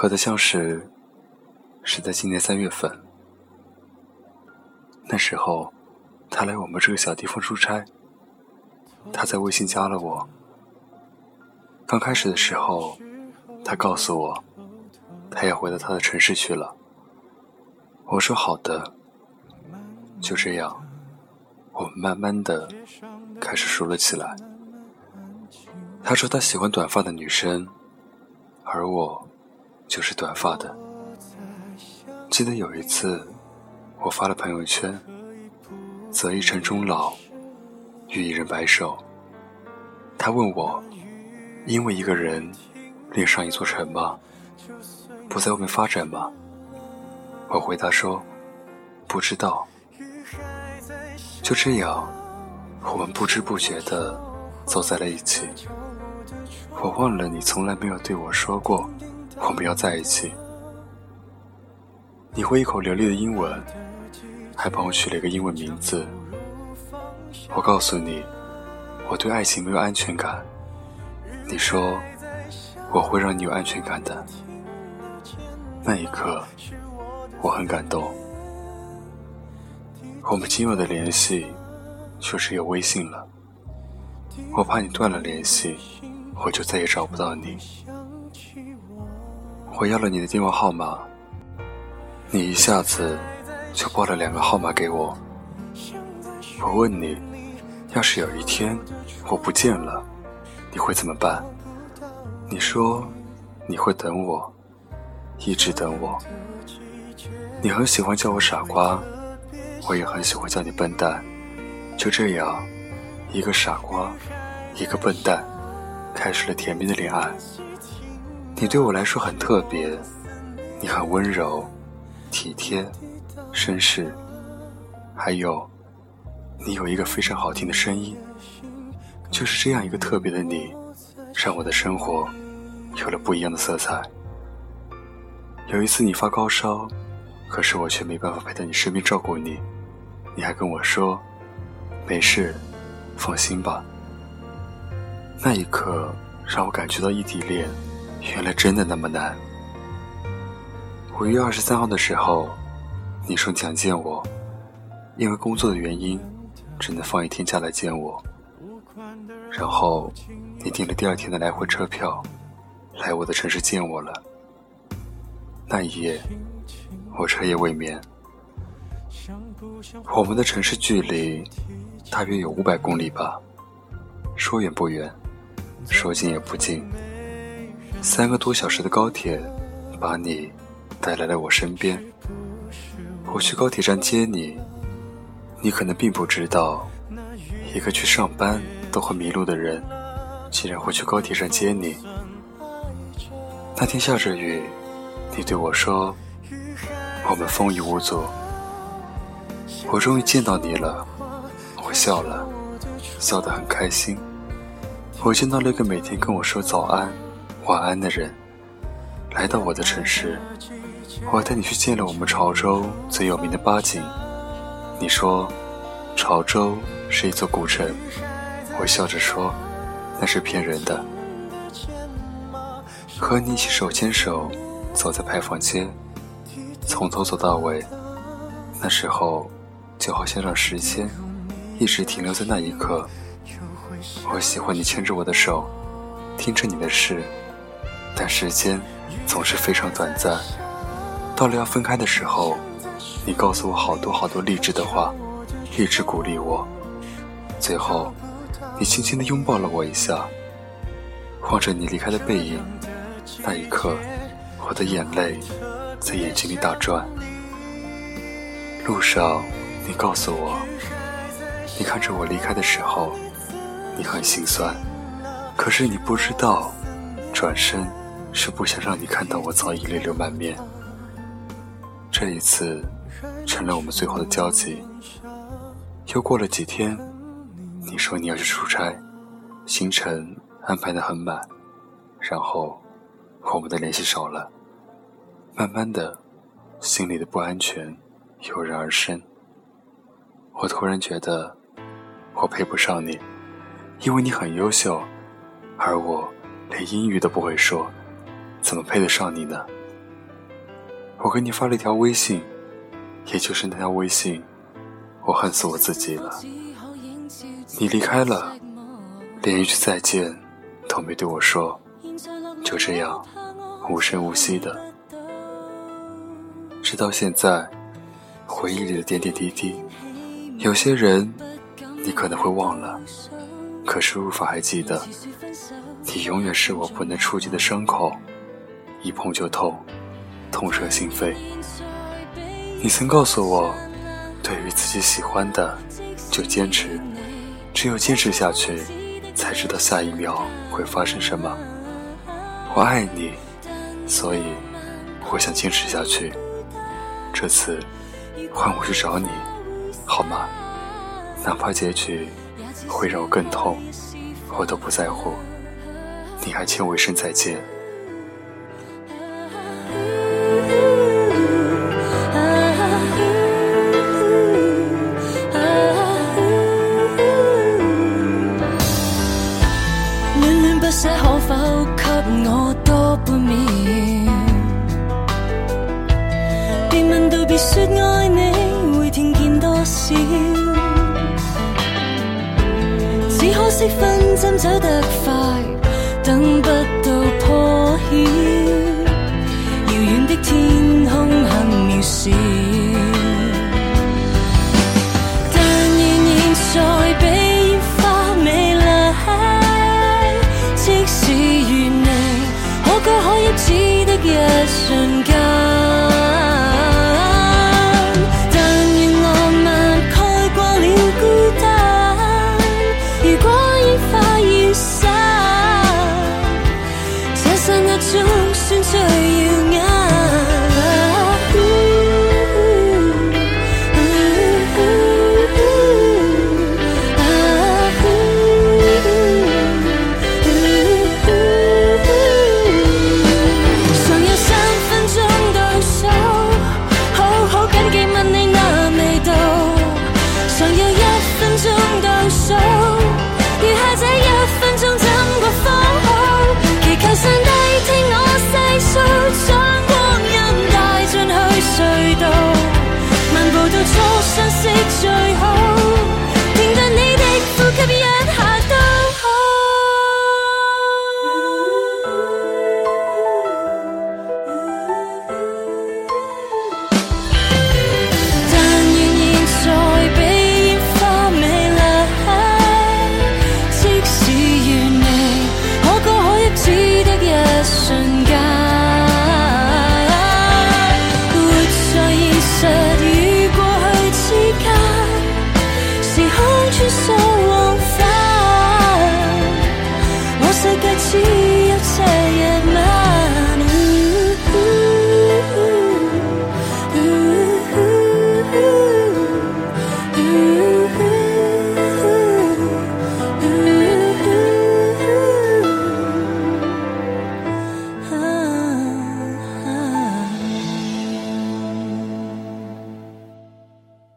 合的相识是在今年三月份，那时候他来我们这个小地方出差，他在微信加了我。刚开始的时候，他告诉我他要回到他的城市去了。我说好的。就这样，我们慢慢的开始熟了起来。他说他喜欢短发的女生，而我就是短发的。记得有一次，我发了朋友圈：“择一城终老，与一人白首。”他问我。因为一个人恋上一座城吗？不在外面发展吗？我回答说，不知道。就这样，我们不知不觉地走在了一起。我忘了你从来没有对我说过我们要在一起。你会一口流利的英文，还帮我取了一个英文名字。我告诉你，我对爱情没有安全感。你说我会让你有安全感的，那一刻我很感动。我们仅有的联系就只有微信了，我怕你断了联系，我就再也找不到你。我要了你的电话号码，你一下子就报了两个号码给我。我问你，要是有一天我不见了？你会怎么办？你说你会等我，一直等我。你很喜欢叫我傻瓜，我也很喜欢叫你笨蛋。就这样，一个傻瓜，一个笨蛋，开始了甜蜜的恋爱。你对我来说很特别，你很温柔、体贴、绅士，还有，你有一个非常好听的声音。就是这样一个特别的你，让我的生活有了不一样的色彩。有一次你发高烧，可是我却没办法陪在你身边照顾你，你还跟我说：“没事，放心吧。”那一刻让我感觉到异地恋原来真的那么难。五月二十三号的时候，你说想见我，因为工作的原因，只能放一天假来见我。然后，你订了第二天的来回车票，来我的城市见我了。那一夜，我彻夜未眠。我们的城市距离大约有五百公里吧，说远不远，说近也不近。三个多小时的高铁，把你带来了我身边。我去高铁站接你，你可能并不知道，一个去上班。都会迷路的人，竟然会去高铁站接你。那天下着雨，你对我说：“我们风雨无阻。”我终于见到你了，我笑了，笑得很开心。我见到了一个每天跟我说早安、晚安的人。来到我的城市，我带你去见了我们潮州最有名的八景。你说，潮州是一座古城。我笑着说：“那是骗人的。”和你一起手牵手走在牌坊街，从头走到尾，那时候就好像让时间一直停留在那一刻。我喜欢你牵着我的手，听着你的事，但时间总是非常短暂。到了要分开的时候，你告诉我好多好多励志的话，一直鼓励我，最后。你轻轻地拥抱了我一下，望着你离开的背影，那一刻，我的眼泪在眼睛里打转。路上，你告诉我，你看着我离开的时候，你很心酸，可是你不知道，转身是不想让你看到我早已泪流满面。这一次，成了我们最后的交集。又过了几天。你说你要去出差，行程安排的很满，然后我们的联系少了。慢慢的，心里的不安全油然而生。我突然觉得我配不上你，因为你很优秀，而我连英语都不会说，怎么配得上你呢？我给你发了一条微信，也就是那条微信，我恨死我自己了。你离开了，连一句再见都没对我说，就这样无声无息的。直到现在，回忆里的点点滴滴，有些人你可能会忘了，可是无法还记得。你永远是我不能触及的伤口，一碰就痛，痛彻心扉。你曾告诉我，对于自己喜欢的，就坚持，只有坚持下去，才知道下一秒会发生什么。我爱你，所以我想坚持下去。这次换我去找你，好吗？哪怕结局会让我更痛，我都不在乎。你还欠我一声再见。惜分针走得快。等不到破晓，遥远的天空很渺小。但愿现在比烟花美丽，即使远离，可歌可泣只的一瞬间。